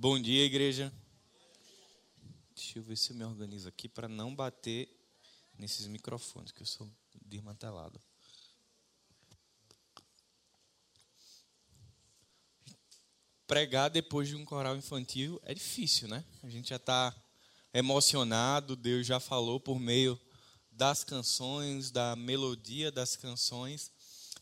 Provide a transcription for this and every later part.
Bom dia, igreja. Deixa eu ver se eu me organizo aqui para não bater nesses microfones, que eu sou desmantelado. Pregar depois de um coral infantil é difícil, né? A gente já está emocionado, Deus já falou por meio das canções, da melodia das canções,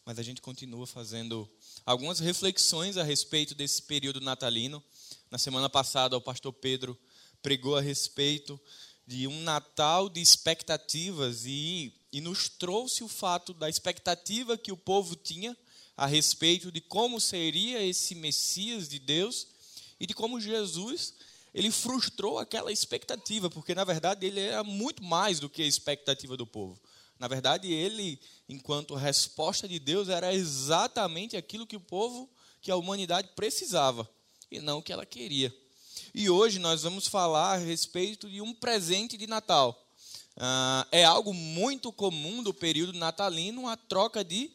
mas a gente continua fazendo algumas reflexões a respeito desse período natalino. Na semana passada, o pastor Pedro pregou a respeito de um Natal de expectativas e, e nos trouxe o fato da expectativa que o povo tinha a respeito de como seria esse Messias de Deus e de como Jesus ele frustrou aquela expectativa, porque na verdade ele era muito mais do que a expectativa do povo. Na verdade, ele, enquanto resposta de Deus, era exatamente aquilo que o povo, que a humanidade precisava e não o que ela queria. E hoje nós vamos falar a respeito de um presente de Natal. Ah, é algo muito comum do período natalino a troca de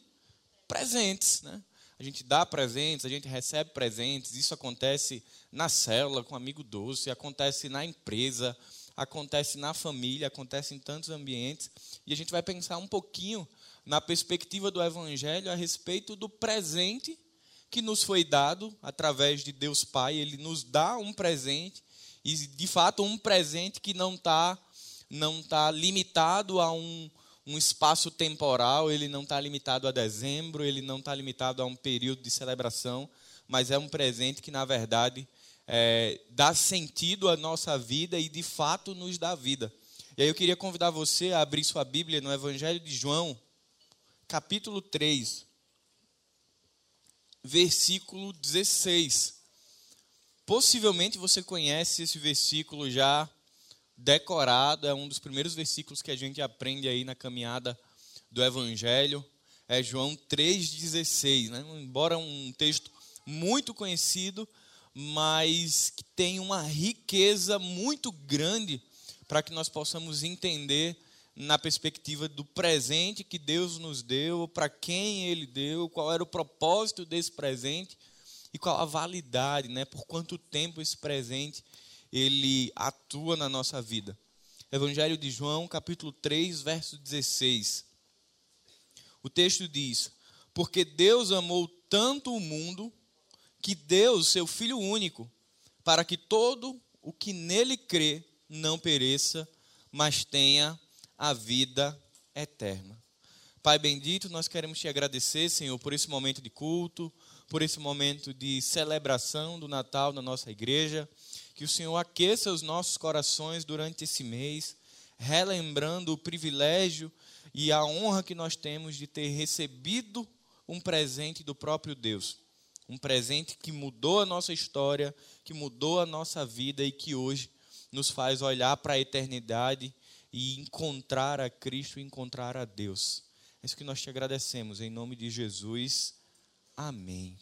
presentes. Né? A gente dá presentes, a gente recebe presentes. Isso acontece na célula, com amigo doce, acontece na empresa, acontece na família, acontece em tantos ambientes. E a gente vai pensar um pouquinho na perspectiva do Evangelho a respeito do presente que nos foi dado através de Deus Pai, ele nos dá um presente, e de fato um presente que não está não tá limitado a um, um espaço temporal, ele não está limitado a dezembro, ele não está limitado a um período de celebração, mas é um presente que, na verdade, é, dá sentido à nossa vida e, de fato, nos dá vida. E aí eu queria convidar você a abrir sua Bíblia no Evangelho de João, capítulo 3 versículo 16. Possivelmente você conhece esse versículo já decorado, é um dos primeiros versículos que a gente aprende aí na caminhada do Evangelho. É João 3,16. Né? Embora um texto muito conhecido, mas que tem uma riqueza muito grande para que nós possamos entender na perspectiva do presente que Deus nos deu, para quem Ele deu, qual era o propósito desse presente e qual a validade, né? Por quanto tempo esse presente ele atua na nossa vida. Evangelho de João, capítulo 3, verso 16. O texto diz: Porque Deus amou tanto o mundo que deu seu Filho único, para que todo o que nele crê não pereça, mas tenha a vida eterna. Pai bendito, nós queremos te agradecer, Senhor, por esse momento de culto, por esse momento de celebração do Natal na nossa igreja. Que o Senhor aqueça os nossos corações durante esse mês, relembrando o privilégio e a honra que nós temos de ter recebido um presente do próprio Deus. Um presente que mudou a nossa história, que mudou a nossa vida e que hoje nos faz olhar para a eternidade e encontrar a Cristo e encontrar a Deus. É isso que nós te agradecemos, em nome de Jesus. Amém.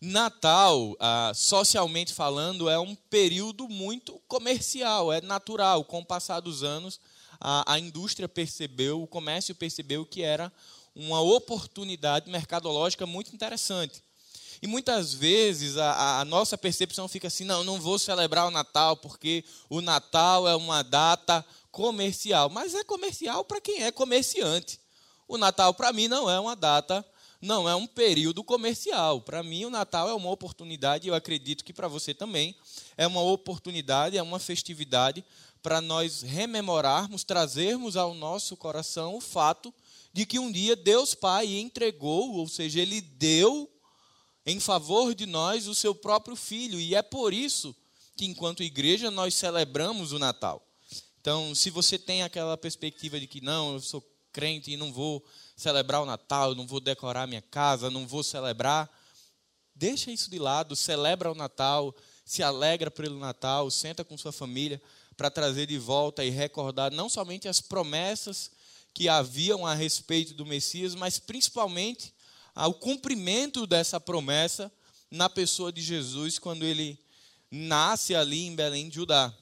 Natal, ah, socialmente falando, é um período muito comercial, é natural. Com o passar dos anos, a, indústria percebeu, o comércio percebeu que era uma oportunidade mercadológica muito interessante. E muitas vezes a, a, nossa percepção fica assim: não, não vou celebrar o Natal porque o Natal é uma data comercial, mas é comercial para quem é comerciante. O Natal, para mim, não é uma data, não é um período comercial. Para mim, o Natal é uma oportunidade, eu acredito que para você também, é uma oportunidade, é uma festividade para nós rememorarmos, trazermos ao nosso coração o fato de que um dia Deus Pai entregou, ou seja, Ele deu em favor de nós o seu próprio Filho, e é por isso que, enquanto igreja, nós celebramos o Natal. Então, se você tem aquela perspectiva de que não, eu sou crente e não vou celebrar o Natal, não vou decorar minha casa, não vou celebrar, deixa isso de lado, celebra o Natal, se alegra pelo Natal, senta com sua família para trazer de volta e recordar não somente as promessas que haviam a respeito do Messias, mas principalmente o cumprimento dessa promessa na pessoa de Jesus quando ele nasce ali em Belém de Judá.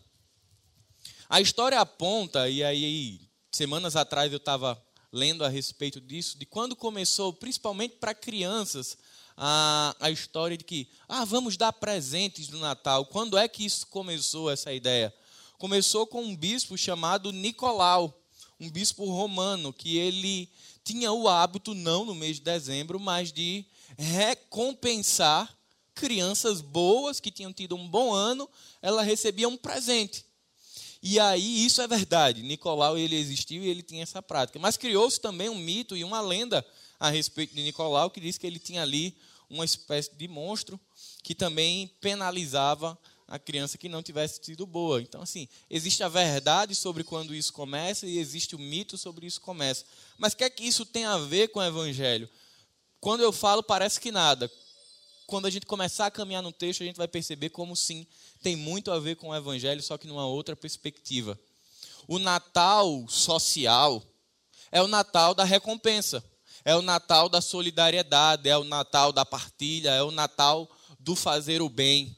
A história aponta, e aí semanas atrás eu estava lendo a respeito disso, de quando começou, principalmente para crianças, a, a história de que, ah, vamos dar presentes no Natal. Quando é que isso começou, essa ideia? Começou com um bispo chamado Nicolau, um bispo romano, que ele tinha o hábito, não no mês de dezembro, mas de recompensar crianças boas que tinham tido um bom ano, ela recebia um presente. E aí, isso é verdade. Nicolau, ele existiu e ele tinha essa prática. Mas criou-se também um mito e uma lenda a respeito de Nicolau, que diz que ele tinha ali uma espécie de monstro que também penalizava a criança que não tivesse sido boa. Então, assim, existe a verdade sobre quando isso começa e existe o mito sobre isso começa. Mas o que é que isso tem a ver com o evangelho? Quando eu falo, parece que nada. Quando a gente começar a caminhar no texto, a gente vai perceber como sim tem muito a ver com o Evangelho, só que numa outra perspectiva. O Natal social é o Natal da recompensa, é o Natal da solidariedade, é o Natal da partilha, é o Natal do fazer o bem.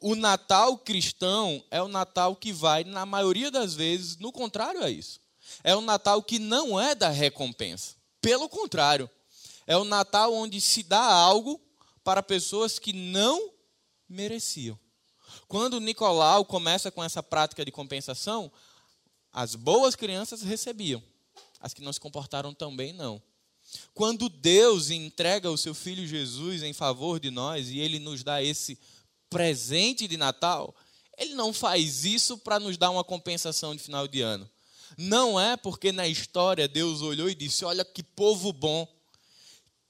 O Natal cristão é o Natal que vai, na maioria das vezes, no contrário a isso. É o Natal que não é da recompensa. Pelo contrário, é o Natal onde se dá algo para pessoas que não mereciam. Quando Nicolau começa com essa prática de compensação, as boas crianças recebiam, as que não se comportaram tão bem, não. Quando Deus entrega o seu filho Jesus em favor de nós e ele nos dá esse presente de Natal, ele não faz isso para nos dar uma compensação de final de ano. Não é porque na história Deus olhou e disse: Olha que povo bom,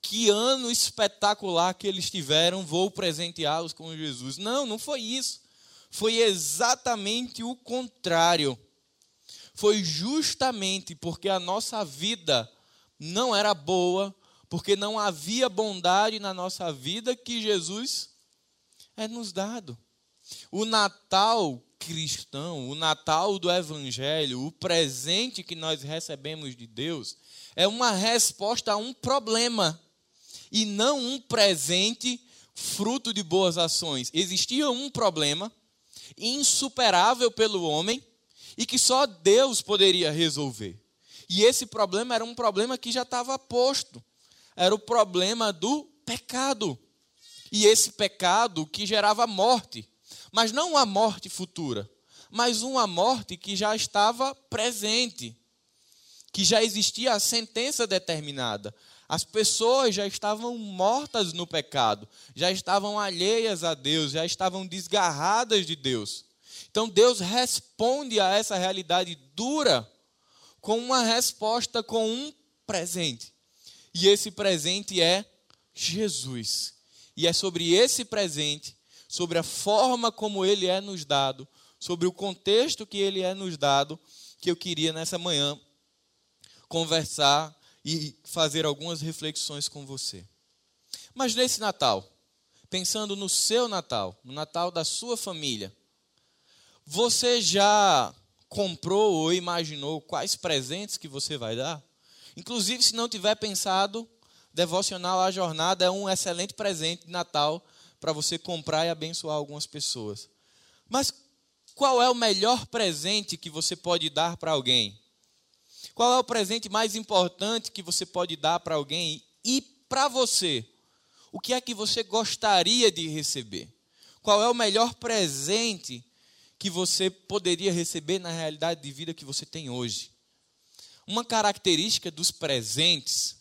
que ano espetacular que eles tiveram, vou presenteá-los com Jesus. Não, não foi isso foi exatamente o contrário. Foi justamente porque a nossa vida não era boa, porque não havia bondade na nossa vida que Jesus é nos dado. O Natal cristão, o Natal do Evangelho, o presente que nós recebemos de Deus, é uma resposta a um problema e não um presente fruto de boas ações. Existia um problema insuperável pelo homem e que só Deus poderia resolver. E esse problema era um problema que já estava posto. Era o problema do pecado. E esse pecado que gerava morte. Mas não uma morte futura, mas uma morte que já estava presente. Que já existia a sentença determinada. As pessoas já estavam mortas no pecado, já estavam alheias a Deus, já estavam desgarradas de Deus. Então Deus responde a essa realidade dura com uma resposta, com um presente. E esse presente é Jesus. E é sobre esse presente, sobre a forma como ele é nos dado, sobre o contexto que ele é nos dado, que eu queria nessa manhã conversar e fazer algumas reflexões com você. Mas nesse Natal, pensando no seu Natal, no Natal da sua família, você já comprou ou imaginou quais presentes que você vai dar? Inclusive, se não tiver pensado, devocional à jornada é um excelente presente de Natal para você comprar e abençoar algumas pessoas. Mas qual é o melhor presente que você pode dar para alguém? Qual é o presente mais importante que você pode dar para alguém? E para você, o que é que você gostaria de receber? Qual é o melhor presente que você poderia receber na realidade de vida que você tem hoje? Uma característica dos presentes,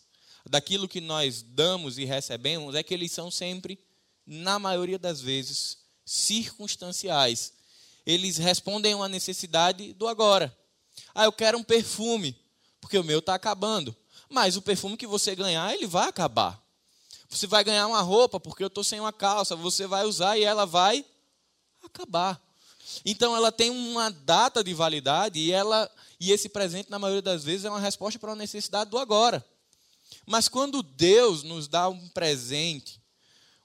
daquilo que nós damos e recebemos, é que eles são sempre, na maioria das vezes, circunstanciais. Eles respondem a uma necessidade do agora. Ah, eu quero um perfume, porque o meu está acabando. Mas o perfume que você ganhar, ele vai acabar. Você vai ganhar uma roupa, porque eu estou sem uma calça, você vai usar e ela vai acabar. Então ela tem uma data de validade e ela e esse presente na maioria das vezes é uma resposta para uma necessidade do agora. Mas quando Deus nos dá um presente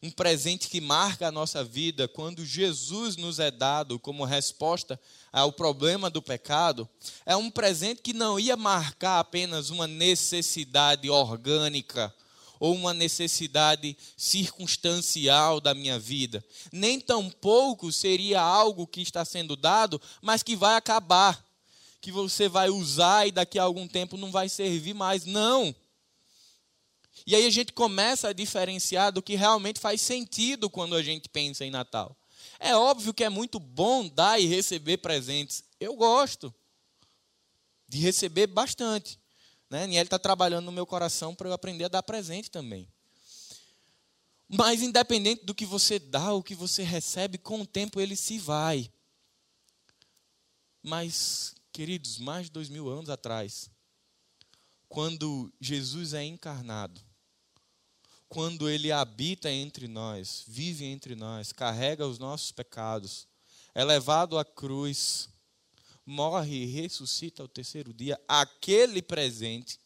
um presente que marca a nossa vida, quando Jesus nos é dado como resposta ao problema do pecado, é um presente que não ia marcar apenas uma necessidade orgânica ou uma necessidade circunstancial da minha vida. Nem tampouco seria algo que está sendo dado, mas que vai acabar, que você vai usar e daqui a algum tempo não vai servir mais. Não E aí a gente começa a diferenciar do que realmente faz sentido quando a gente pensa em Natal. É óbvio que é muito bom dar e receber presentes. Eu gosto de receber bastante. Né? Niel está trabalhando no meu coração para eu aprender a dar presente também. Mas independente do que você dá, o que você recebe, com o tempo ele se vai. Mas, queridos, mais de dois mil anos atrás, quando Jesus é encarnado, quando ele habita entre nós, vive entre nós, carrega os nossos pecados, é levado à cruz, morre e ressuscita ao terceiro dia, aquele presente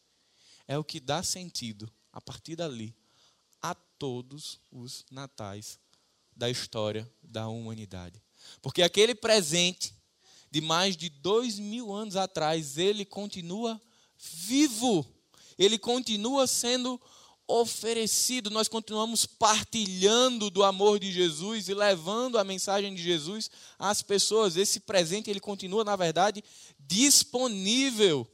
é o que dá sentido, a partir dali, a todos os natais da história da humanidade. Porque aquele presente de mais de dois mil anos atrás, ele continua vivo, ele continua sendo oferecido, nós continuamos partilhando do amor de Jesus e levando a mensagem de Jesus às pessoas. Esse presente ele continua, na verdade, disponível.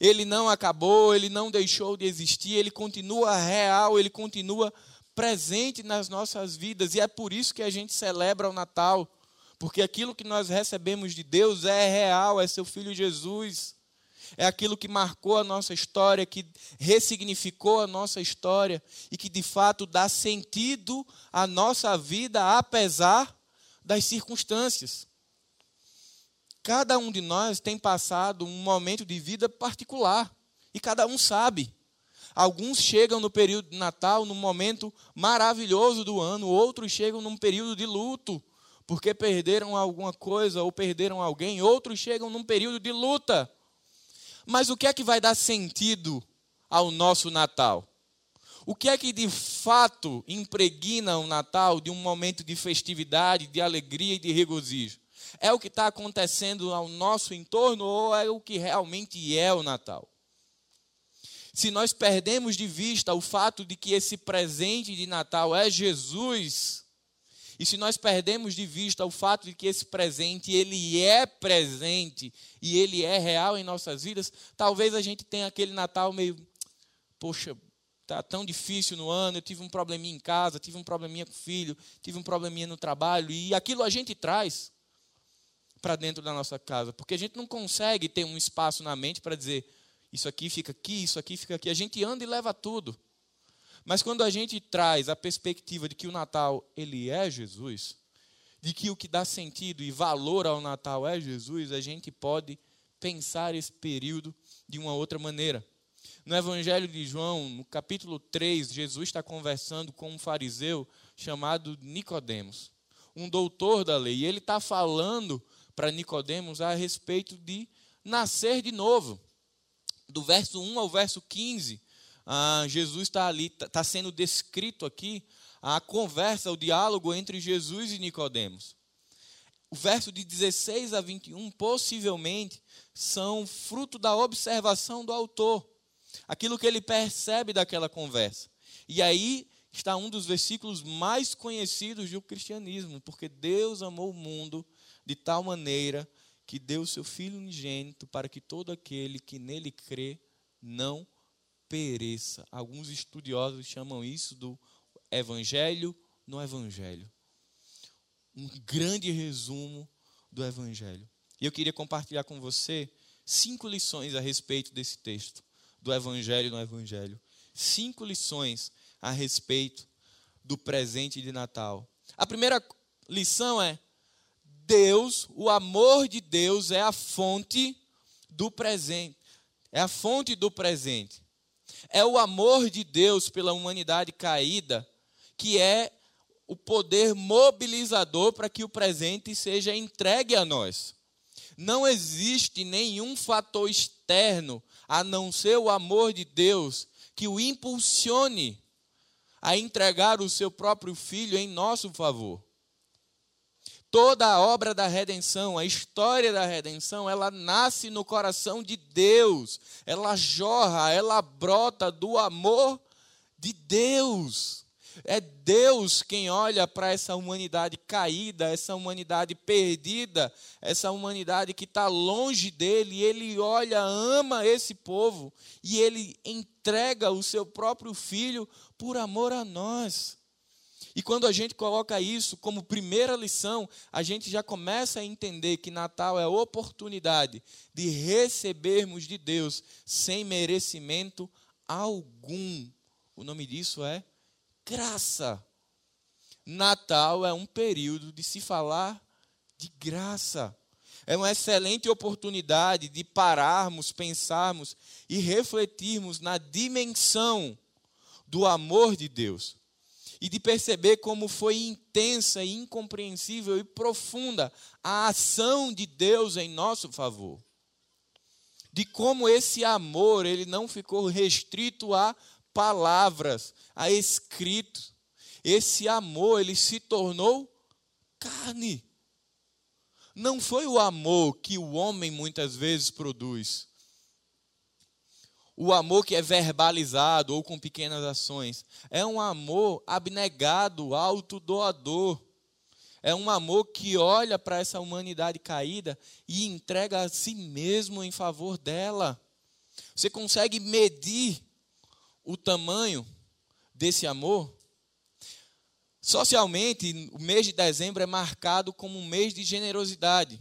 Ele não acabou, ele não deixou de existir, ele continua real, ele continua presente nas nossas vidas e é por isso que a gente celebra o Natal, porque aquilo que nós recebemos de Deus é real, é seu filho Jesus é aquilo que marcou a nossa história, que ressignificou a nossa história e que de fato dá sentido à nossa vida, apesar das circunstâncias. Cada um de nós tem passado um momento de vida particular e cada um sabe. Alguns chegam no período de Natal, num momento maravilhoso do ano, outros chegam num período de luto, porque perderam alguma coisa ou perderam alguém, outros chegam num período de luta mas o que é que vai dar sentido ao nosso Natal? O que é que de fato impregna o Natal de um momento de festividade, de alegria e de regozijo? É o que está acontecendo ao nosso entorno ou é o que realmente é o Natal? Se nós perdemos de vista o fato de que esse presente de Natal é Jesus, e se nós perdemos de vista o fato de que esse presente, ele é presente e ele é real em nossas vidas, talvez a gente tenha aquele Natal meio, poxa, tá tão difícil no ano, eu tive um probleminha em casa, tive um probleminha com o filho, tive um probleminha no trabalho, e aquilo a gente traz para dentro da nossa casa, porque a gente não consegue ter um espaço na mente para dizer, isso aqui fica aqui, isso aqui fica aqui, a gente anda e leva tudo. Mas quando a gente traz a perspectiva de que o Natal ele é Jesus, de que o que dá sentido e valor ao Natal é Jesus, a gente pode pensar esse período de uma outra maneira. No Evangelho de João, no capítulo 3, Jesus está conversando com um fariseu chamado Nicodemos, um doutor da lei, e ele está falando para Nicodemos a respeito de nascer de novo. Do verso 1 ao verso 15, ah, Jesus está ali, está tá sendo descrito aqui a conversa, o diálogo entre Jesus e Nicodemos. O verso de 16 a 21 possivelmente são fruto da observação do autor, aquilo que ele percebe daquela conversa. E aí está um dos versículos mais conhecidos do cristianismo, porque Deus amou o mundo de tal maneira que deu seu filho unigênito para que todo aquele que nele crê não pereça. Alguns estudiosos chamam isso do evangelho no evangelho. Um grande resumo do evangelho. E eu queria compartilhar com você cinco lições a respeito desse texto, do evangelho no evangelho. Cinco lições a respeito do presente de Natal. A primeira lição é: Deus, o amor de Deus é a fonte do presente. É a fonte do presente. É o amor de Deus pela humanidade caída que é o poder mobilizador para que o presente seja entregue a nós. Não existe nenhum fator externo a não ser o amor de Deus que o impulsione a entregar o seu próprio filho em nosso favor. Toda a obra da redenção, a história da redenção, ela nasce no coração de Deus. Ela jorra, ela brota do amor de Deus. É Deus quem olha para essa humanidade caída, essa humanidade perdida, essa humanidade que está longe dele, ele olha, ama esse povo, e ele entrega o seu próprio filho por amor a nós. E quando a gente coloca isso como primeira lição, a gente já começa a entender que Natal é oportunidade de recebermos de Deus sem merecimento algum. O nome disso é graça. Natal é um período de se falar de graça. É uma excelente oportunidade de pararmos, pensarmos e refletirmos na dimensão do amor de Deus e de perceber como foi intensa incompreensível e profunda a ação de Deus em nosso favor. De como esse amor, ele não ficou restrito a palavras, a escritos. Esse amor, ele se tornou carne. Não foi o amor que o homem muitas vezes produz. O amor que é verbalizado ou com pequenas ações. É um amor abnegado, autodoador. É um amor que olha para essa humanidade caída e entrega a si mesmo em favor dela. Você consegue medir o tamanho desse amor? Socialmente, o mês de dezembro é marcado como um mês de generosidade.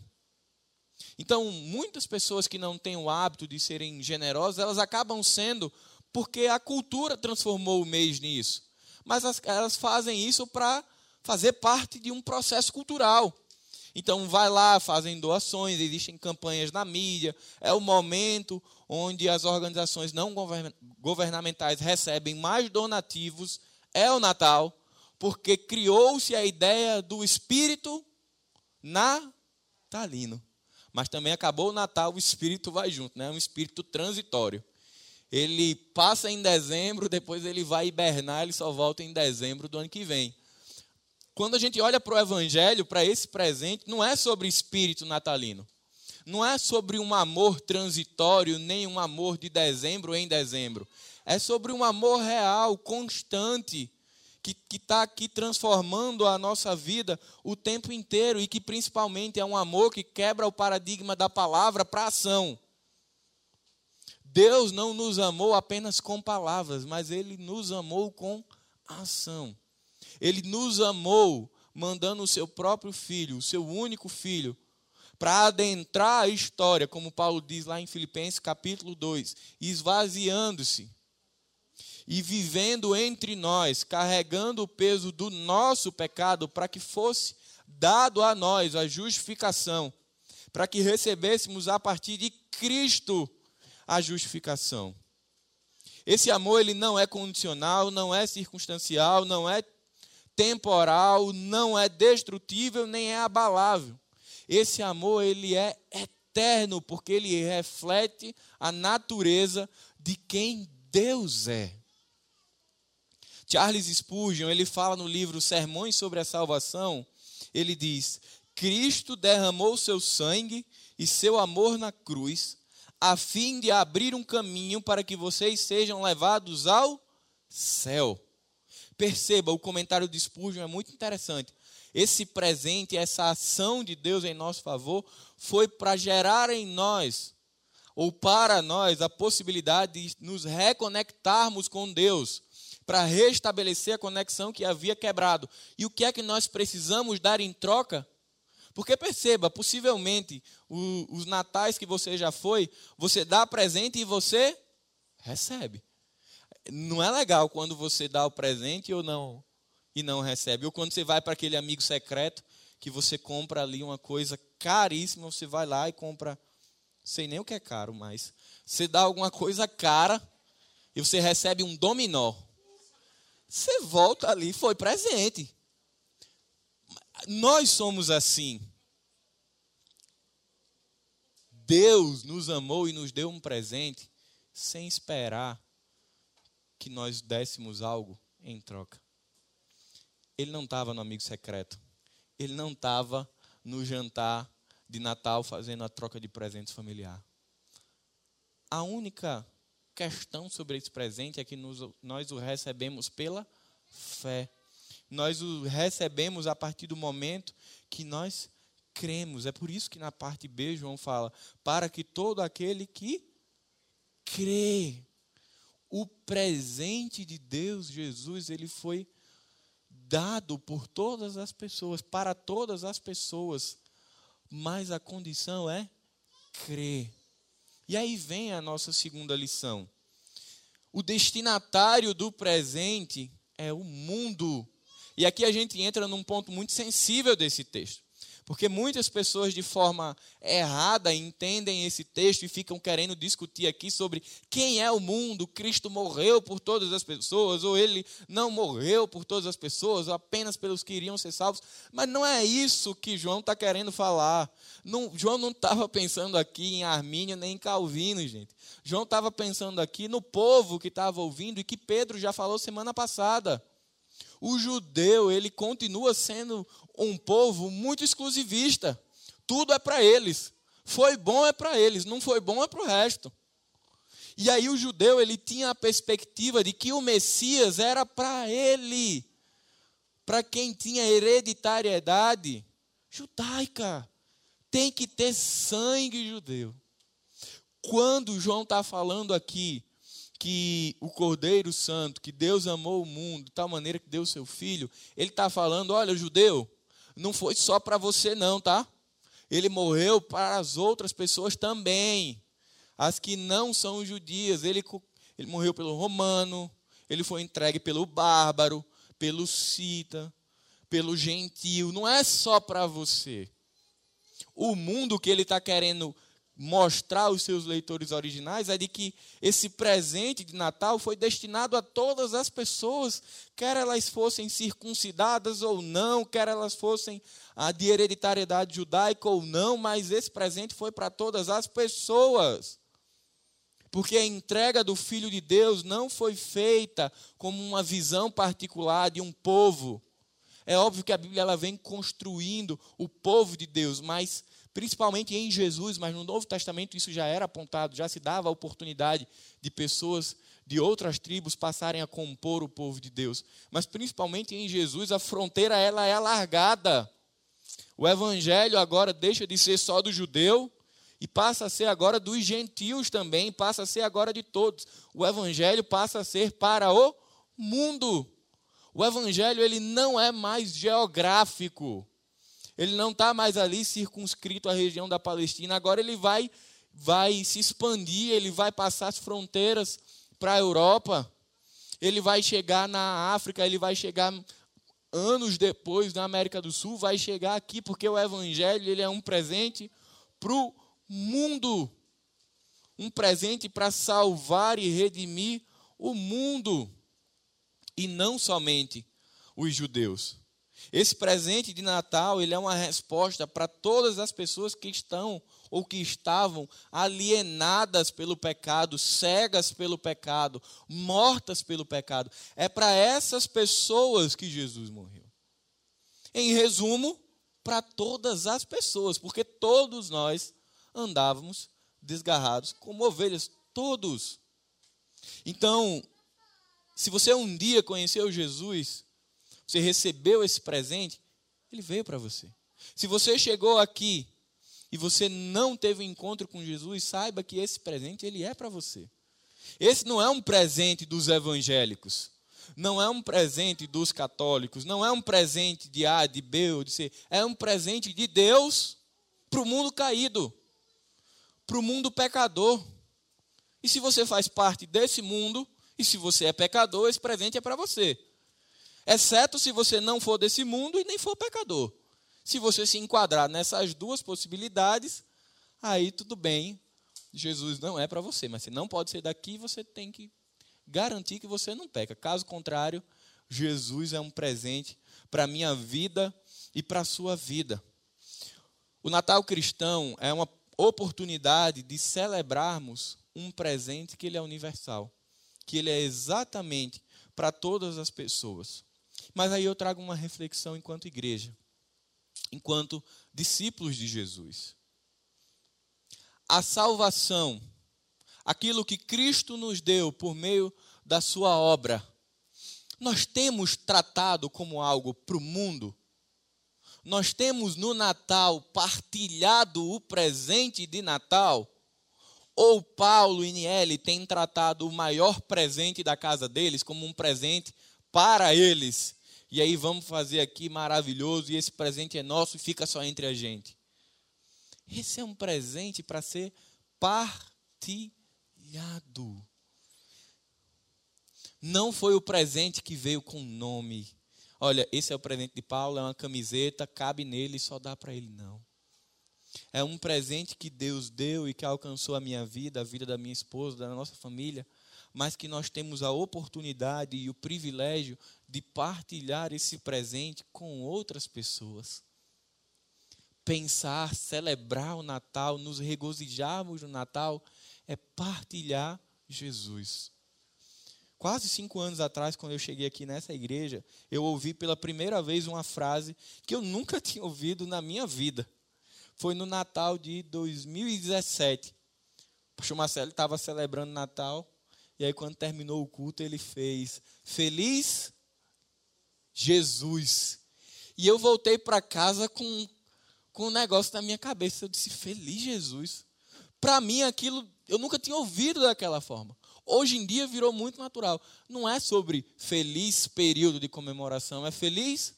Então, muitas pessoas que não têm o hábito de serem generosas, elas acabam sendo porque a cultura transformou o mês nisso. Mas elas fazem isso para fazer parte de um processo cultural. Então, vai lá, fazem doações, existem campanhas na mídia. É o momento onde as organizações não governamentais recebem mais donativos. É o Natal, porque criou-se a ideia do espírito natalino. Mas também acabou o Natal, o espírito vai junto, né? É um espírito transitório. Ele passa em dezembro, depois ele vai hibernar, ele só volta em dezembro do ano que vem quando a gente olha para o Evangelho, para esse presente, não é sobre espírito natalino. Não é sobre um amor transitório, nem um amor de dezembro em dezembro. É sobre um amor real, constante, que está aqui transformando a nossa vida o tempo inteiro e que principalmente é um amor que quebra o paradigma da palavra para ação. Deus não nos amou apenas com palavras, mas Ele nos amou com ação. Ele nos amou, mandando o seu próprio filho, o seu único filho, para adentrar a história, como Paulo diz lá em Filipenses capítulo 2, esvaziando-se e vivendo entre nós, carregando o peso do nosso pecado, para que fosse dado a nós a justificação, para que recebêssemos a partir de Cristo a justificação. Esse amor ele não é condicional, não é circunstancial, não é temporal, não é destrutível nem é abalável. Esse amor ele é eterno porque ele reflete a natureza de quem Deus é. Charles Spurgeon, ele fala no livro Sermões sobre a Salvação, ele diz: Cristo derramou seu sangue e seu amor na cruz, a fim de abrir um caminho para que vocês sejam levados ao céu. Perceba, o comentário de Spurgeon é muito interessante. Esse presente, essa ação de Deus em nosso favor, foi para gerar em nós, ou para nós, a possibilidade de nos reconectarmos com Deus, para restabelecer a conexão que havia quebrado. E o que é que nós precisamos dar em troca? Porque perceba, possivelmente, o, os natais que você já foi, você dá presente e você recebe não é legal quando você dá o presente ou não e não recebe. Ou quando você vai para aquele amigo secreto que você compra ali uma coisa caríssima, você vai lá e compra, sei nem o que é caro, mas você dá alguma coisa cara e você recebe um dominó. Você volta ali, foi presente. Nós somos assim. Deus nos amou e nos deu um presente sem esperar que nós dessemos algo em troca. Ele não estava no amigo secreto. Ele não estava no jantar de Natal fazendo a troca de presentes familiar. A única questão sobre esse presente é que nos, nós o recebemos pela fé. Nós o recebemos a partir do momento que nós cremos. É por isso que na parte B João fala: para que todo aquele que crê. O presente de Deus, Jesus, ele foi dado por todas as pessoas, para todas as pessoas, mas a condição é crer. E aí vem a nossa segunda lição. O destinatário do presente é o mundo. E aqui a gente entra num ponto muito sensível desse texto. Porque muitas pessoas, de forma errada, entendem esse texto e ficam querendo discutir aqui sobre quem é o mundo. Cristo morreu por todas as pessoas, ou ele não morreu por todas as pessoas, ou apenas pelos que iriam ser salvos. Mas não é isso que João está querendo falar. Não, João não estava pensando aqui em Armínio nem em Calvino, gente. João estava pensando aqui no povo que estava ouvindo e que Pedro já falou semana passada. O judeu, ele continua sendo um povo muito exclusivista. Tudo é para eles. Foi bom é para eles, não foi bom é para o resto. E aí o judeu, ele tinha a perspectiva de que o Messias era para ele. Para quem tinha hereditariedade judaica. Tem que ter sangue judeu. Quando João está falando aqui que o Cordeiro Santo, que Deus amou o mundo de tal maneira que deu o seu filho, ele está falando: olha, judeu, não foi só para você, não, tá? Ele morreu para as outras pessoas também, as que não são judias. Ele, ele morreu pelo romano, ele foi entregue pelo bárbaro, pelo cita, pelo gentil. Não é só para você. O mundo que ele está querendo mostrar aos seus leitores originais é de que esse presente de Natal foi destinado a todas as pessoas, quer elas fossem circuncidadas ou não, quer elas fossem a de hereditariedade judaica ou não, mas esse presente foi para todas as pessoas. Porque a entrega do Filho de Deus não foi feita como uma visão particular de um povo. É óbvio que a Bíblia ela vem construindo o povo de Deus, mas principalmente em Jesus, mas no Novo Testamento isso já era apontado, já se dava a oportunidade de pessoas de outras tribos passarem a compor o povo de Deus. Mas principalmente em Jesus, a fronteira ela é alargada. O evangelho agora deixa de ser só do judeu e passa a ser agora dos gentios também, passa a ser agora de todos. O evangelho passa a ser para o mundo. O evangelho ele não é mais geográfico. Ele não está mais ali circunscrito à região da Palestina. Agora ele vai, vai se expandir, ele vai passar as fronteiras para a Europa. Ele vai chegar na África, ele vai chegar anos depois na América do Sul, vai chegar aqui porque o Evangelho ele é um presente para o mundo. Um presente para salvar e redimir o mundo. E não somente os judeus. Esse presente de Natal, ele é uma resposta para todas as pessoas que estão ou que estavam alienadas pelo pecado, cegas pelo pecado, mortas pelo pecado. É para essas pessoas que Jesus morreu. Em resumo, para todas as pessoas, porque todos nós andávamos desgarrados como ovelhas, todos. Então, se você um dia conheceu Jesus, você recebeu esse presente, ele veio para você. Se você chegou aqui e você não teve um encontro com Jesus, saiba que esse presente ele é para você. Esse não é um presente dos evangélicos, não é um presente dos católicos, não é um presente de A, de B ou de C, é um presente de Deus para o mundo caído, para o mundo pecador. E se você faz parte desse mundo, e se você é pecador, esse presente é para você. Exceto se você não for desse mundo e nem for pecador. Se você se enquadrar nessas duas possibilidades, aí tudo bem. Jesus não é para você, mas você não pode ser daqui, você tem que garantir que você não peca. Caso contrário, Jesus é um presente para a minha vida e para a sua vida. O Natal cristão é uma oportunidade de celebrarmos um presente que ele é universal, que ele é exatamente para todas as pessoas. Mas aí eu trago uma reflexão enquanto igreja, enquanto discípulos de Jesus. A salvação, aquilo que Cristo nos deu por meio da sua obra, Nós temos tratado como algo para o mundo? Nós temos no Natal partilhado o presente de Natal? Ou Paulo e Niele têm tratado o maior presente da casa deles como um presente para eles? E aí vamos fazer aqui maravilhoso e esse presente é nosso e fica só entre a gente. Esse é um presente para ser partilhado. Não foi o presente que veio com nome. Olha, esse é o presente de Paulo, é uma camiseta, cabe nele e só dá para ele, não. É um presente que Deus deu e que alcançou a minha vida, a vida da minha esposa, da nossa família, mas que nós temos a oportunidade e o privilégio de partilhar esse presente com outras pessoas. Pensar, celebrar o Natal, nos regozijarmos no Natal, é partilhar Jesus. Quase cinco anos atrás, quando eu cheguei aqui nessa igreja, eu ouvi pela primeira vez uma frase que eu nunca tinha ouvido na minha vida. Foi no Natal de 2017. O pastor Marcelo estava celebrando Natal e aí, quando terminou o culto, ele fez Feliz Jesus. E eu voltei para casa com, com um negócio na minha cabeça. Eu disse: Feliz Jesus. Para mim, aquilo eu nunca tinha ouvido daquela forma. Hoje em dia virou muito natural. Não é sobre feliz período de comemoração, é feliz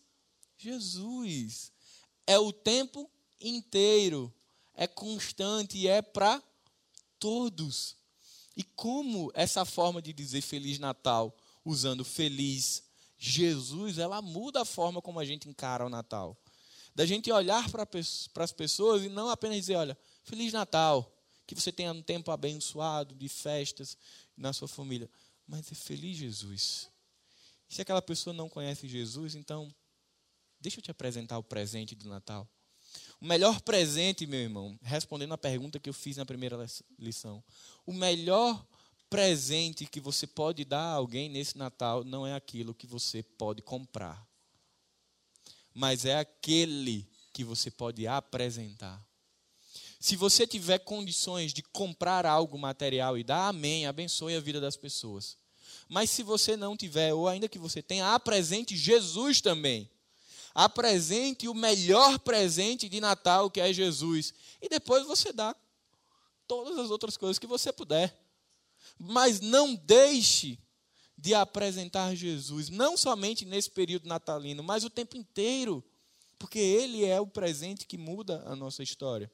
Jesus. É o tempo inteiro, é constante e é para todos. E como essa forma de dizer Feliz Natal, usando Feliz Jesus, ela muda a forma como a gente encara o Natal. Da gente olhar para as pessoas e não apenas dizer, olha, Feliz Natal, que você tenha um tempo abençoado de festas na sua família, mas é Feliz Jesus. E se aquela pessoa não conhece Jesus, então deixa eu te apresentar o presente do Natal. O melhor presente, meu irmão, respondendo a pergunta que eu fiz na primeira lição, o melhor presente que você pode dar a alguém nesse Natal não é aquilo que você pode comprar, mas é aquele que você pode apresentar. Se você tiver condições de comprar algo material e dar, amém, abençoe a vida das pessoas. Mas se você não tiver, ou ainda que você tenha, apresente Jesus também apresente o melhor presente de Natal, que é Jesus. E depois você dá todas as outras coisas que você puder. Mas não deixe de apresentar Jesus, não somente nesse período natalino, mas o tempo inteiro, porque ele é o presente que muda a nossa história.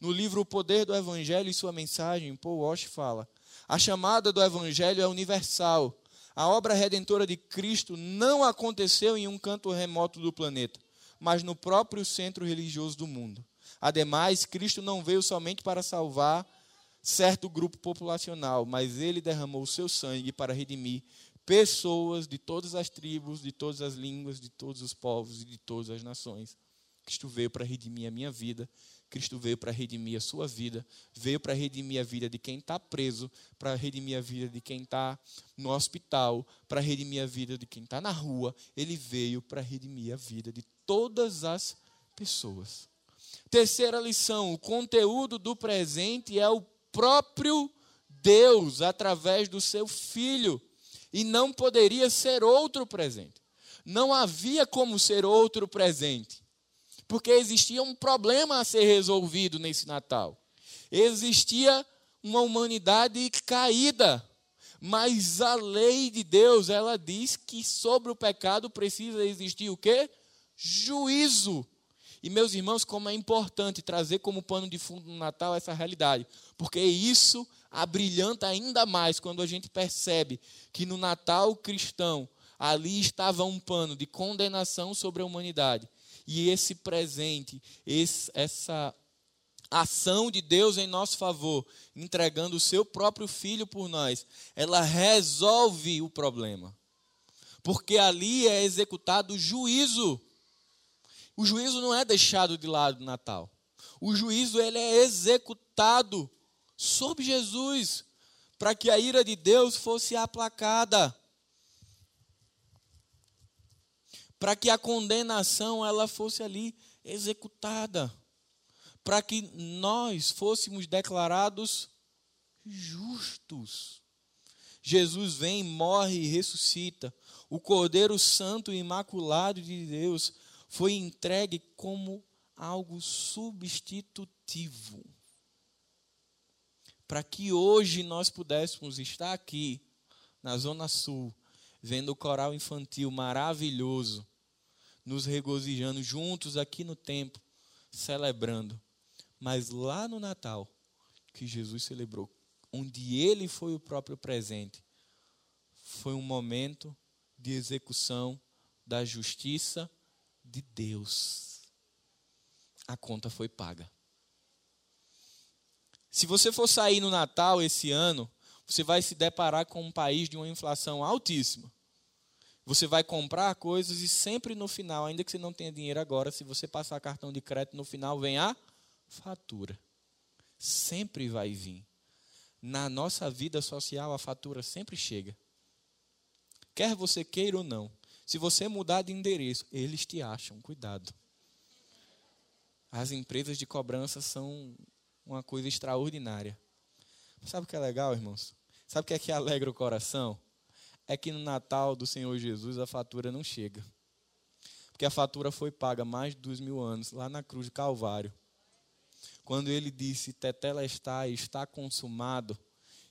No livro O Poder do Evangelho e Sua Mensagem, Paul Walsh fala: a chamada do Evangelho é universal a obra redentora de Cristo não aconteceu em um canto remoto do planeta, mas no próprio centro religioso do mundo. Ademais, Cristo não veio somente para salvar certo grupo populacional, mas ele derramou o seu sangue para redimir pessoas de todas as tribos, de todas as línguas, de todos os povos e de todas as nações. Cristo veio para redimir a minha vida Cristo veio para redimir a sua vida, veio para redimir a vida de quem está preso, para redimir a vida de quem está no hospital, para redimir a vida de quem está na rua. Ele veio para redimir a vida de todas as pessoas. Terceira lição: o conteúdo do presente é o próprio Deus através do seu Filho, e não poderia ser outro presente. Não havia como ser outro presente porque existia um problema a ser resolvido nesse Natal. Existia uma humanidade caída, mas a lei de Deus, ela diz que sobre o pecado precisa existir o quê? Juízo. E meus irmãos, como é importante trazer como pano de fundo no Natal essa realidade, porque isso abrilhanta ainda mais quando a gente percebe que no Natal cristão ali estava um pano de condenação sobre a humanidade e esse presente, esse, essa ação de Deus em nosso favor, entregando o seu próprio filho por nós, ela resolve o problema. Porque ali é executado o juízo. O juízo não é deixado de lado no Natal. O juízo ele é executado sobre Jesus, para que a ira de Deus fosse aplacada. Para que a condenação ela fosse ali executada, para que nós fôssemos declarados justos. Jesus vem, morre e ressuscita. O Cordeiro Santo e Imaculado de Deus foi entregue como algo substitutivo. Para que hoje nós pudéssemos estar aqui, na Zona Sul, vendo o coral infantil maravilhoso, nos regozijando juntos aqui no templo, celebrando. Mas lá no Natal, que Jesus celebrou, onde ele foi o próprio presente, foi um momento de execução da justiça de Deus. A conta foi paga. Se você for sair no Natal esse ano, você vai se deparar com um país de uma inflação altíssima. Você vai comprar coisas e sempre no final, ainda que você não tenha dinheiro agora, se você passar cartão de crédito no final, vem a fatura. Sempre vai vir. Na nossa vida social, a fatura sempre chega. Quer você queira ou não. Se você mudar de endereço, eles te acham. Cuidado. As empresas de cobrança são uma coisa extraordinária. Sabe o que é legal, irmãos? Sabe o que é que alegra o coração? É que no Natal do Senhor Jesus a fatura não chega. Porque a fatura foi paga mais de dois mil anos, lá na cruz de Calvário. Quando ele disse, Tetela está, está consumado.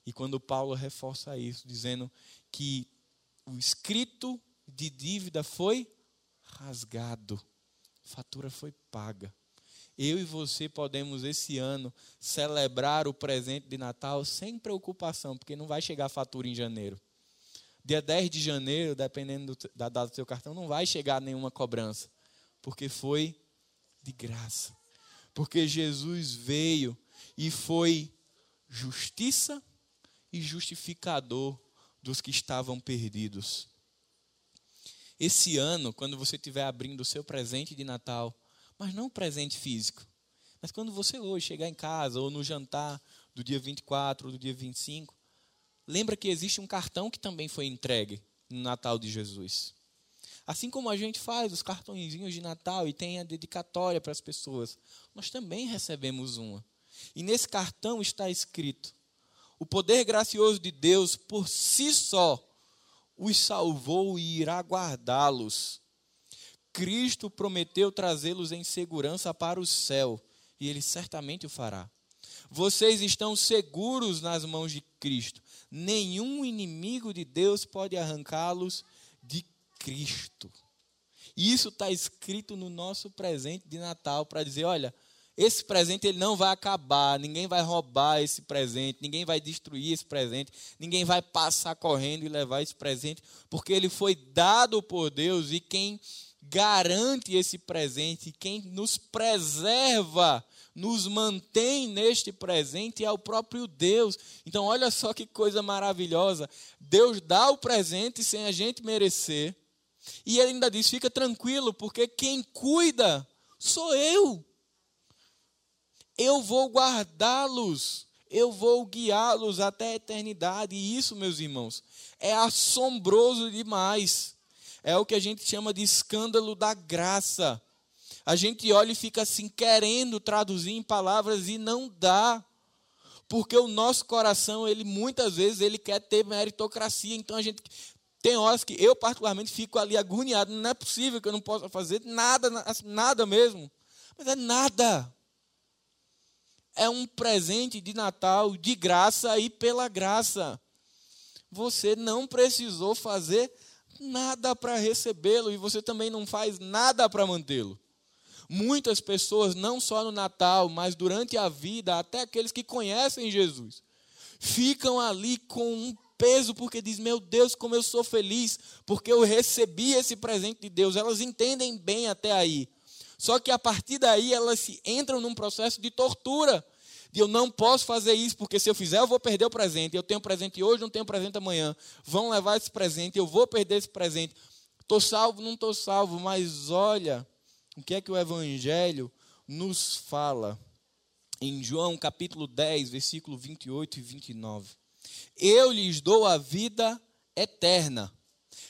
E quando Paulo reforça isso, dizendo que o escrito de dívida foi rasgado, fatura foi paga eu e você podemos esse ano celebrar o presente de Natal sem preocupação, porque não vai chegar a fatura em janeiro. Dia 10 de janeiro, dependendo do, da data do seu cartão, não vai chegar nenhuma cobrança, porque foi de graça. Porque Jesus veio e foi justiça e justificador dos que estavam perdidos. Esse ano, quando você estiver abrindo o seu presente de Natal, mas não presente físico. Mas quando você hoje chegar em casa ou no jantar do dia 24 ou do dia 25, lembra que existe um cartão que também foi entregue no Natal de Jesus. Assim como a gente faz os cartõezinhos de Natal e tem a dedicatória para as pessoas, nós também recebemos uma. E nesse cartão está escrito: o poder gracioso de Deus por si só os salvou e irá guardá-los Cristo prometeu trazê-los em segurança para o céu, e ele certamente o fará. Vocês estão seguros nas mãos de Cristo. Nenhum inimigo de Deus pode arrancá-los de Cristo. Isso está escrito no nosso presente de Natal para dizer: olha, esse presente ele não vai acabar, ninguém vai roubar esse presente, ninguém vai destruir esse presente, ninguém vai passar correndo e levar esse presente, porque ele foi dado por Deus e quem garante esse presente, quem nos preserva, nos mantém neste presente é o próprio Deus. Então, olha só que coisa maravilhosa. Deus dá o presente sem a gente merecer. E ele ainda diz: fica tranquilo, porque quem cuida sou eu. Eu vou guardá-los, eu vou guiá-los até a eternidade. E isso, meus irmãos, é assombroso demais é o que a gente chama de escândalo da graça. A gente olha e fica assim, querendo traduzir em palavras e não dá. Porque o nosso coração, ele muitas vezes, ele quer ter meritocracia. Então a gente tem horas que eu particularmente fico ali agoniado, não é possível que eu não possa fazer nada, nada mesmo. Mas é nada. É um presente de Natal de graça e pela graça. Você não precisou fazer nada para recebê-lo e você também não faz nada para mantê-lo. Muitas pessoas, não só no Natal, mas durante a vida, até aqueles que conhecem Jesus, ficam ali com um peso porque diz: "Meu Deus, como eu sou feliz porque eu recebi esse presente de Deus". Elas entendem bem até aí. Só que a partir daí elas se entram num processo de tortura de eu não posso fazer isso, porque se eu fizer, eu vou perder o presente. Eu tenho presente hoje, não tenho presente amanhã. Vão levar esse presente, eu vou perder esse presente. Estou salvo, não estou salvo, mas olha o que é que o Evangelho nos fala. Em João capítulo 10, versículo 28 e 29. Eu lhes dou a vida eterna,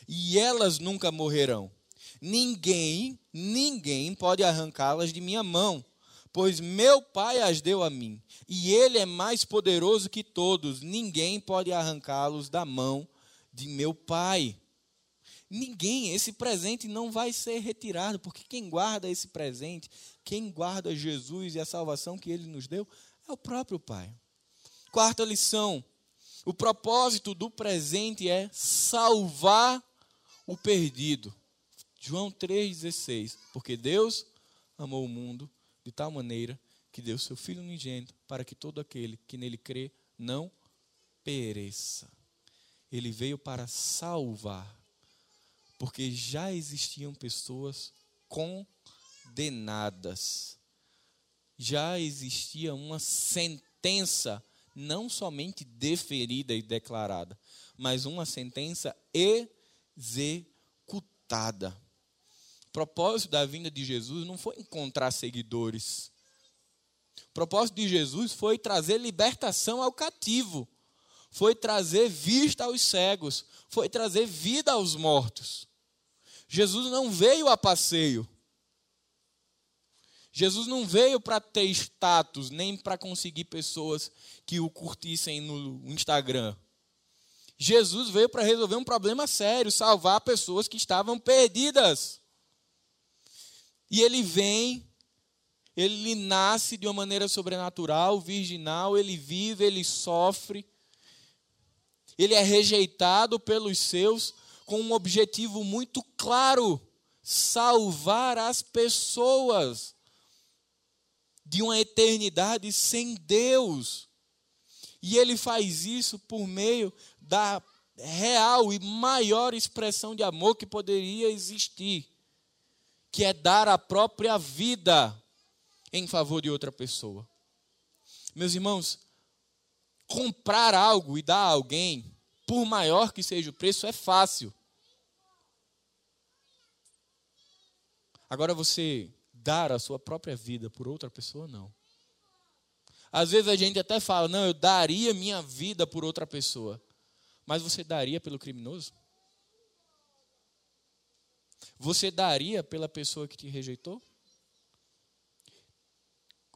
e elas nunca morrerão. Ninguém, ninguém pode arrancá-las de minha mão. pois meu Pai as deu a mim, e ele é mais poderoso que todos, ninguém pode arrancá-los da mão de meu Pai. Ninguém, esse presente não vai ser retirado, porque quem guarda esse presente, quem guarda Jesus e a salvação que ele nos deu, é o próprio Pai. Quarta lição: o propósito do presente é salvar o perdido. João 3,16. Porque Deus amou o mundo de tal maneira que deu seu Filho unigênito para que todo aquele que nele crê não pereça. Ele veio para salvar, porque já existiam pessoas condenadas. Já existia uma sentença, não somente deferida e declarada, mas uma sentença executada propósito da vinda de Jesus não foi encontrar seguidores. O propósito de Jesus foi trazer libertação ao cativo, foi trazer vista aos cegos, foi trazer vida aos mortos. Jesus não veio a passeio. Jesus não veio para ter status, nem para conseguir pessoas que o curtissem no Instagram. Jesus veio para resolver um problema sério, salvar pessoas que estavam perdidas. E ele vem, ele nasce de uma maneira sobrenatural, virginal, ele vive, ele sofre. Ele é rejeitado pelos seus com um objetivo muito claro: salvar as pessoas de uma eternidade sem Deus. E ele faz isso por meio da real e maior expressão de amor que poderia existir que é dar a própria vida em favor de outra pessoa. Meus irmãos, comprar algo e dar a alguém, por maior que seja o preço, é fácil. Agora você dar a sua própria vida por outra pessoa, não. Às vezes a gente até fala, não, eu daria minha vida por outra pessoa. Mas você daria pelo criminoso? Você daria pela pessoa que te rejeitou?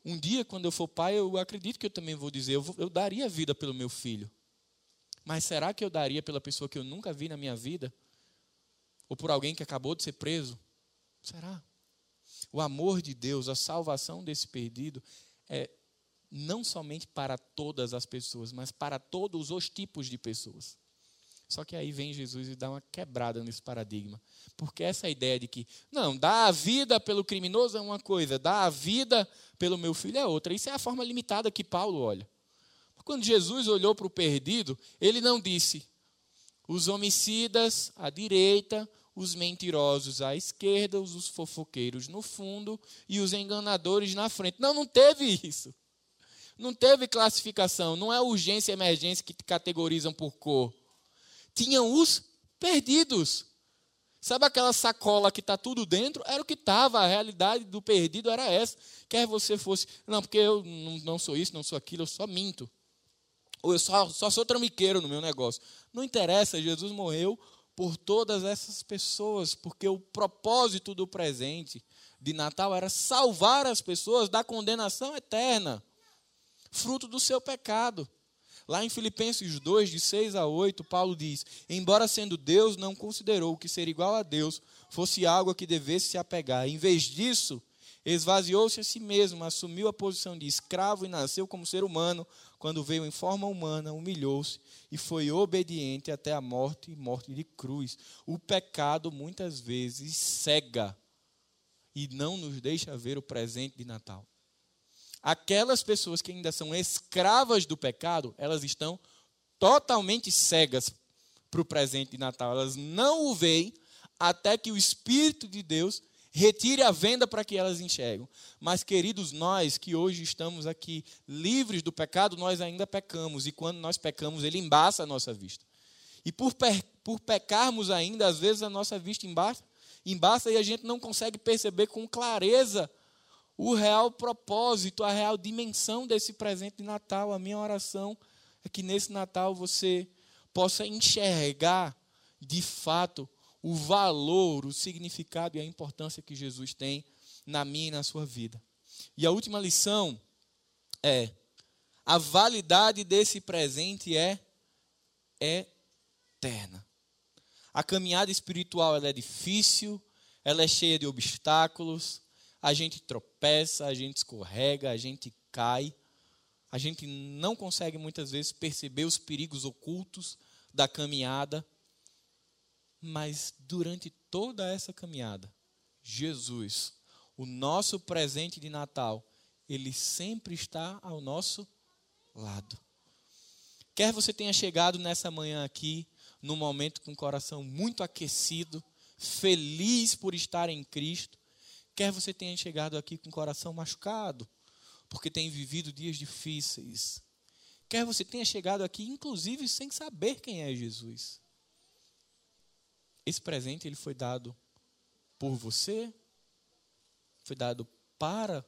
Um dia, quando eu for pai, eu acredito que eu também vou dizer: eu, vou, eu daria vida pelo meu filho. Mas será que eu daria pela pessoa que eu nunca vi na minha vida? Ou por alguém que acabou de ser preso? Será? O amor de Deus, a salvação desse perdido, é não somente para todas as pessoas, mas para todos os tipos de pessoas. Só que aí vem Jesus e dá uma quebrada nesse paradigma. Porque essa ideia de que, não, dar a vida pelo criminoso é uma coisa, dar a vida pelo meu filho é outra. Isso é a forma limitada que Paulo olha. Quando Jesus olhou para o perdido, ele não disse, os homicidas à direita, os mentirosos à esquerda, os fofoqueiros no fundo e os enganadores na frente. Não, não teve isso. Não teve classificação. Não é urgência e emergência que categorizam por cor tinham os perdidos. Sabe aquela sacola que está tudo dentro? Era o que estava, a realidade do perdido era essa. Quer você fosse, não, porque eu não sou isso, não sou aquilo, eu só minto. Ou eu só, só sou tramiqueiro no meu negócio. Não interessa, Jesus morreu por todas essas pessoas, porque o propósito do presente de Natal era salvar as pessoas da condenação eterna, fruto do seu pecado. Lá em Filipenses 2, de 6 a 8, Paulo diz: Embora sendo Deus, não considerou que ser igual a Deus fosse algo a que devesse se apegar. Em vez disso, esvaziou-se a si mesmo, assumiu a posição de escravo e nasceu como ser humano. Quando veio em forma humana, humilhou-se e foi obediente até a morte morte de cruz. O pecado muitas vezes cega e não nos deixa ver o presente de Natal aquelas pessoas que ainda são escravas do pecado, elas estão totalmente cegas para o presente de Natal. Elas não o veem até que o Espírito de Deus retire a venda para que elas enxergam. Mas, queridos, nós que hoje estamos aqui livres do pecado, nós ainda pecamos. E quando nós pecamos, ele embaça a nossa vista. E por, pe por pecarmos ainda, às vezes a nossa vista embaça, embaça e a gente não consegue perceber com clareza o real propósito, a real dimensão desse presente de Natal. A minha oração é que nesse Natal você possa enxergar de fato o valor, o significado e a importância que Jesus tem na minha e na sua vida. E a última lição é: a validade desse presente é eterna. A caminhada espiritual ela é difícil, ela é cheia de obstáculos, a gente tropeça, a gente escorrega, a gente cai, a gente não consegue muitas vezes perceber os perigos ocultos da caminhada, mas durante toda essa caminhada, Jesus, o nosso presente de Natal, ele sempre está ao nosso lado. Quer você tenha chegado nessa manhã aqui, num momento com o coração muito aquecido, feliz por estar em Cristo, quer você tenha chegado aqui com o coração machucado, porque tem vivido dias difíceis, quer você tenha chegado aqui, inclusive, sem saber quem é Jesus. Esse presente ele foi dado por você, foi dado para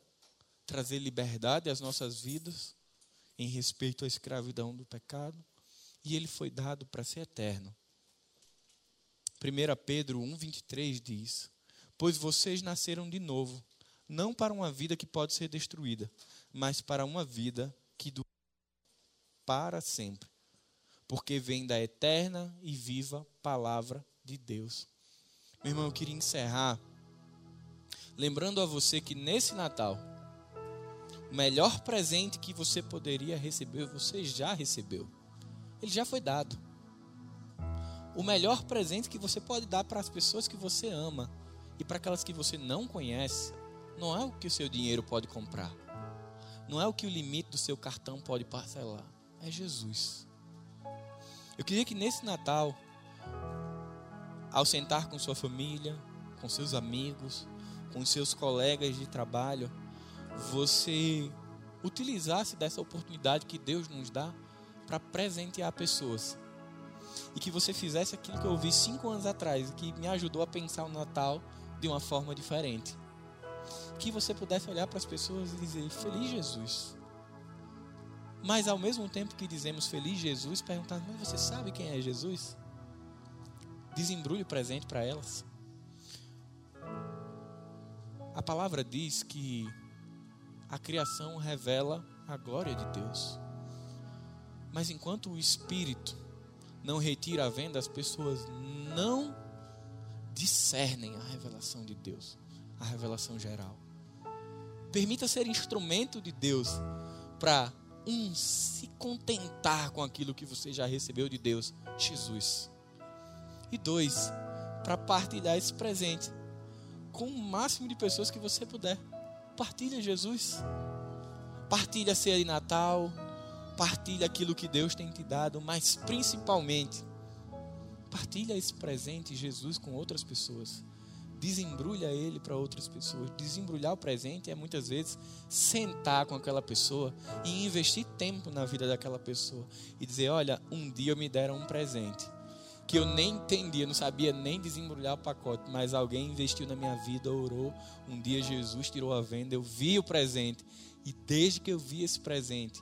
trazer liberdade às nossas vidas em respeito à escravidão do pecado, e ele foi dado para ser eterno. 1 Pedro 1,23 diz: Pois vocês nasceram de novo, não para uma vida que pode ser destruída, mas para uma vida que dura para sempre, porque vem da eterna e viva palavra de Deus. Meu irmão, eu queria encerrar lembrando a você que nesse Natal o melhor presente que você poderia receber, você já recebeu. Ele já foi dado. O melhor presente que você pode dar para as pessoas que você ama e para aquelas que você não conhece, não é o que o seu dinheiro pode comprar. Não é o que o limite do seu cartão pode parcelar. É Jesus. Eu queria que nesse Natal, ao sentar com sua família, com seus amigos, com seus colegas de trabalho, você utilizasse dessa oportunidade que Deus nos dá para presentear pessoas. E que você fizesse aquilo que eu ouvi cinco anos atrás, que me ajudou a pensar o Natal de uma forma diferente. Que você pudesse olhar para as pessoas e dizer: Feliz Jesus. Mas ao mesmo tempo que dizemos Feliz Jesus, perguntar: Mas você sabe quem é Jesus? Desembrulhe o presente para elas. A palavra diz que a criação revela a glória de Deus. Mas enquanto o Espírito não retira a venda, as pessoas não discernem a revelação de Deus, a revelação geral. Permita ser instrumento de Deus para um se contentar com aquilo que você já recebeu de Deus, Jesus. E dois, para partilhar esse presente com o máximo de pessoas que você puder. Partilha Jesus. Partilha a ceia de Natal. Partilha aquilo que Deus tem te dado, mas principalmente partilha esse presente Jesus com outras pessoas. Desembrulha ele para outras pessoas. Desembrulhar o presente é muitas vezes sentar com aquela pessoa e investir tempo na vida daquela pessoa e dizer: Olha, um dia me deram um presente que eu nem entendia, não sabia nem desembrulhar o pacote, mas alguém investiu na minha vida, orou. Um dia Jesus tirou a venda, eu vi o presente. E desde que eu vi esse presente,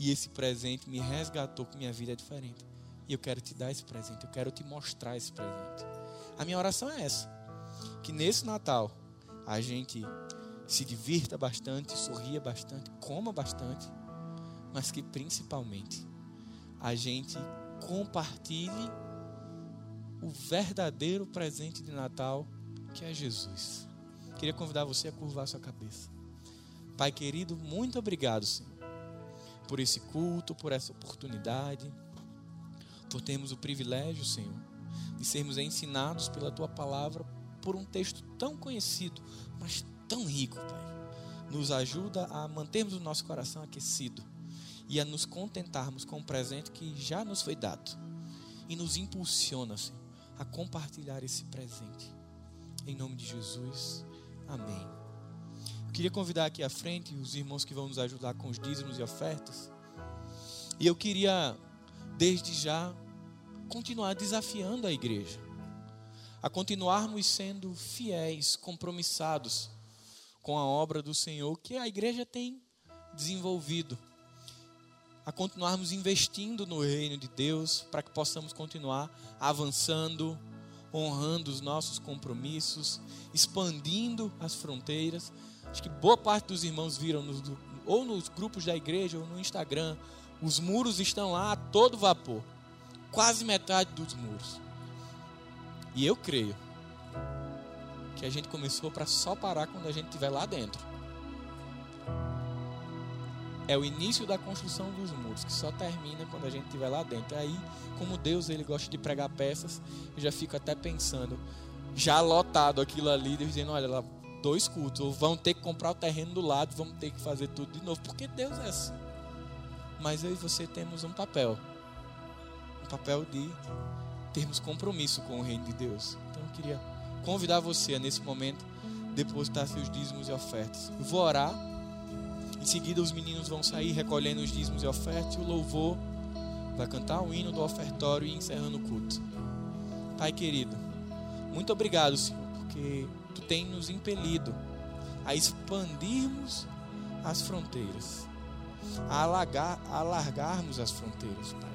e esse presente me resgatou, que minha vida é diferente. E eu quero te dar esse presente, eu quero te mostrar esse presente. A minha oração é essa: que nesse Natal a gente se divirta bastante, sorria bastante, coma bastante, mas que principalmente a gente compartilhe o verdadeiro presente de Natal, que é Jesus. Queria convidar você a curvar sua cabeça. Pai querido, muito obrigado, Senhor, por esse culto, por essa oportunidade, por termos o privilégio, Senhor, de sermos ensinados pela tua palavra por um texto tão conhecido, mas tão rico, Pai. Nos ajuda a mantermos o nosso coração aquecido e a nos contentarmos com o presente que já nos foi dado. E nos impulsiona, Senhor a compartilhar esse presente. Em nome de Jesus, amém. Eu queria convidar aqui à frente os irmãos que vão nos ajudar com os dízimos e ofertas. E eu queria, desde já, continuar desafiando a igreja a continuarmos sendo fiéis, compromissados com a obra do Senhor que a igreja tem desenvolvido a continuarmos investindo no reino de Deus, para que possamos continuar avançando, honrando os nossos compromissos, expandindo as fronteiras, acho que boa parte dos irmãos viram nos, ou nos grupos da igreja ou no Instagram, os muros estão lá a todo vapor. Quase metade dos muros. E eu creio que a gente começou para só parar quando a gente estiver lá dentro. É o início da construção dos muros, que só termina quando a gente estiver lá dentro. Aí, como Deus ele gosta de pregar peças, eu já fico até pensando, já lotado aquilo ali, dizendo, olha, lá, dois cultos, ou vão ter que comprar o terreno do lado, vamos ter que fazer tudo de novo, porque Deus é assim. Mas eu e você temos um papel, um papel de termos compromisso com o reino de Deus. Então eu queria convidar você nesse momento depositar seus dízimos e ofertas. Eu vou orar. Em seguida os meninos vão sair recolhendo os dízimos e ofertas e o louvor vai cantar o hino do ofertório e encerrando o culto. Pai querido, muito obrigado, Senhor, porque tu tem nos impelido a expandirmos as fronteiras, a, a alargarmos as fronteiras, Pai.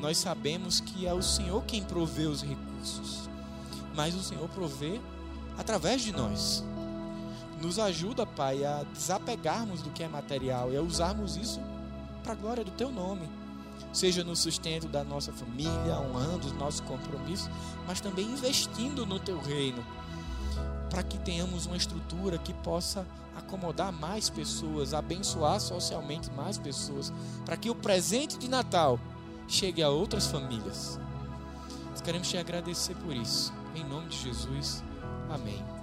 Nós sabemos que é o Senhor quem provê os recursos, mas o Senhor provê através de nós. Nos ajuda, Pai, a desapegarmos do que é material e a usarmos isso para a glória do Teu nome. Seja no sustento da nossa família, honrando os nossos compromissos, mas também investindo no Teu reino, para que tenhamos uma estrutura que possa acomodar mais pessoas, abençoar socialmente mais pessoas, para que o presente de Natal chegue a outras famílias. Nós queremos te agradecer por isso. Em nome de Jesus. Amém.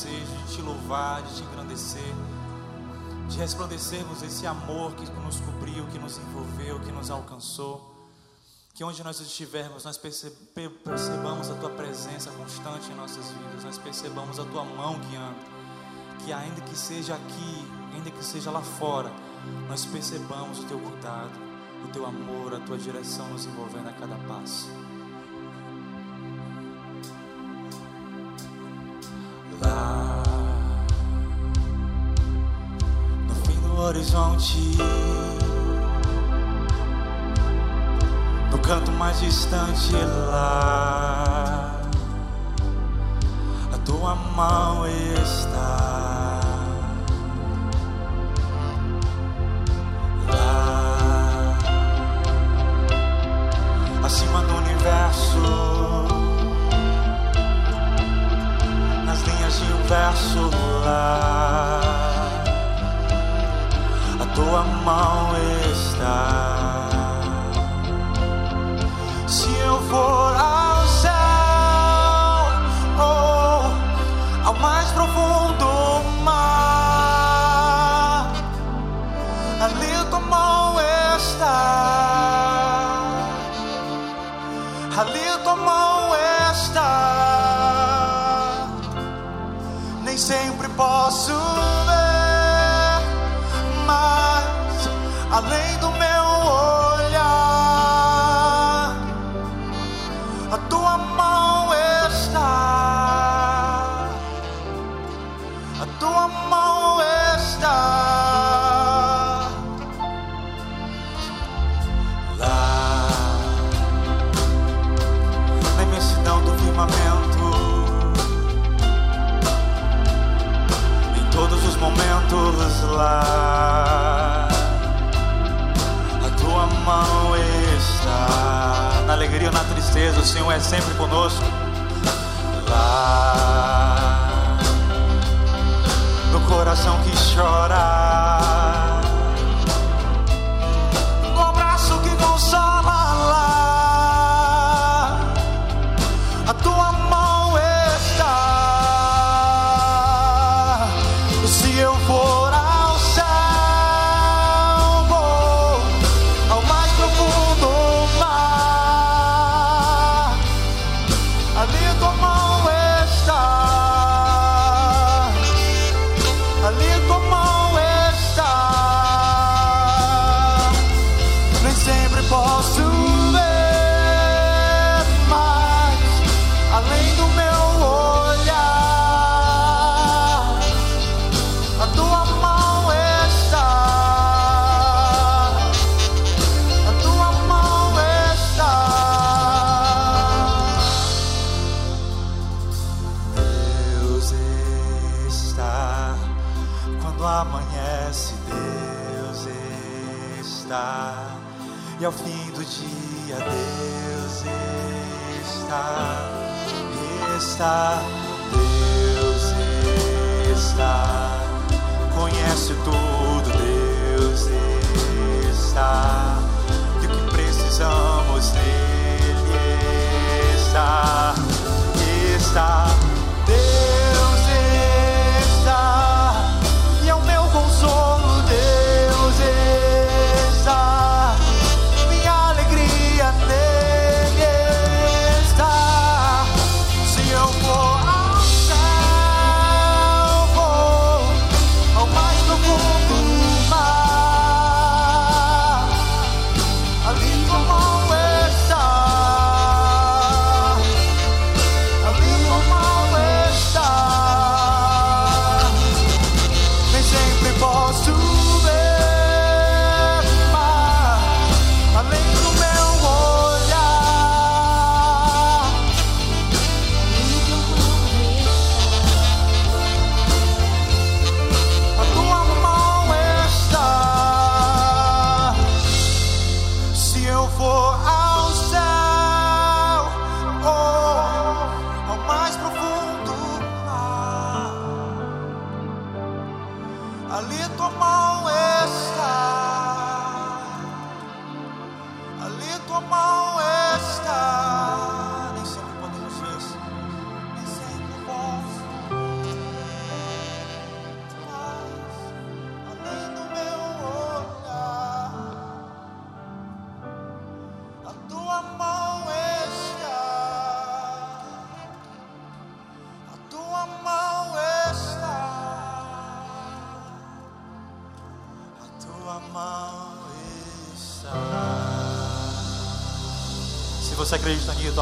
Desejo de te louvar, de te engrandecer, de resplandecermos esse amor que nos cobriu, que nos envolveu, que nos alcançou. Que onde nós estivermos, nós percebamos a tua presença constante em nossas vidas, nós percebamos a tua mão guiando. Que ainda que seja aqui, ainda que seja lá fora, nós percebamos o teu cuidado, o teu amor, a tua direção nos envolvendo a cada passo. Horizonte, no canto mais distante lá, a tua mão está. Lá, acima do universo. de um verso lá. Tua mão A tua mão está na alegria ou na tristeza, o Senhor é sempre conosco. Lá no coração que chora,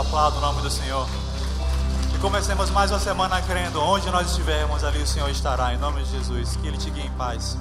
aplauda o nome do Senhor. E comecemos mais uma semana crendo, onde nós estivermos, ali o Senhor estará, em nome de Jesus. Que Ele te guie em paz.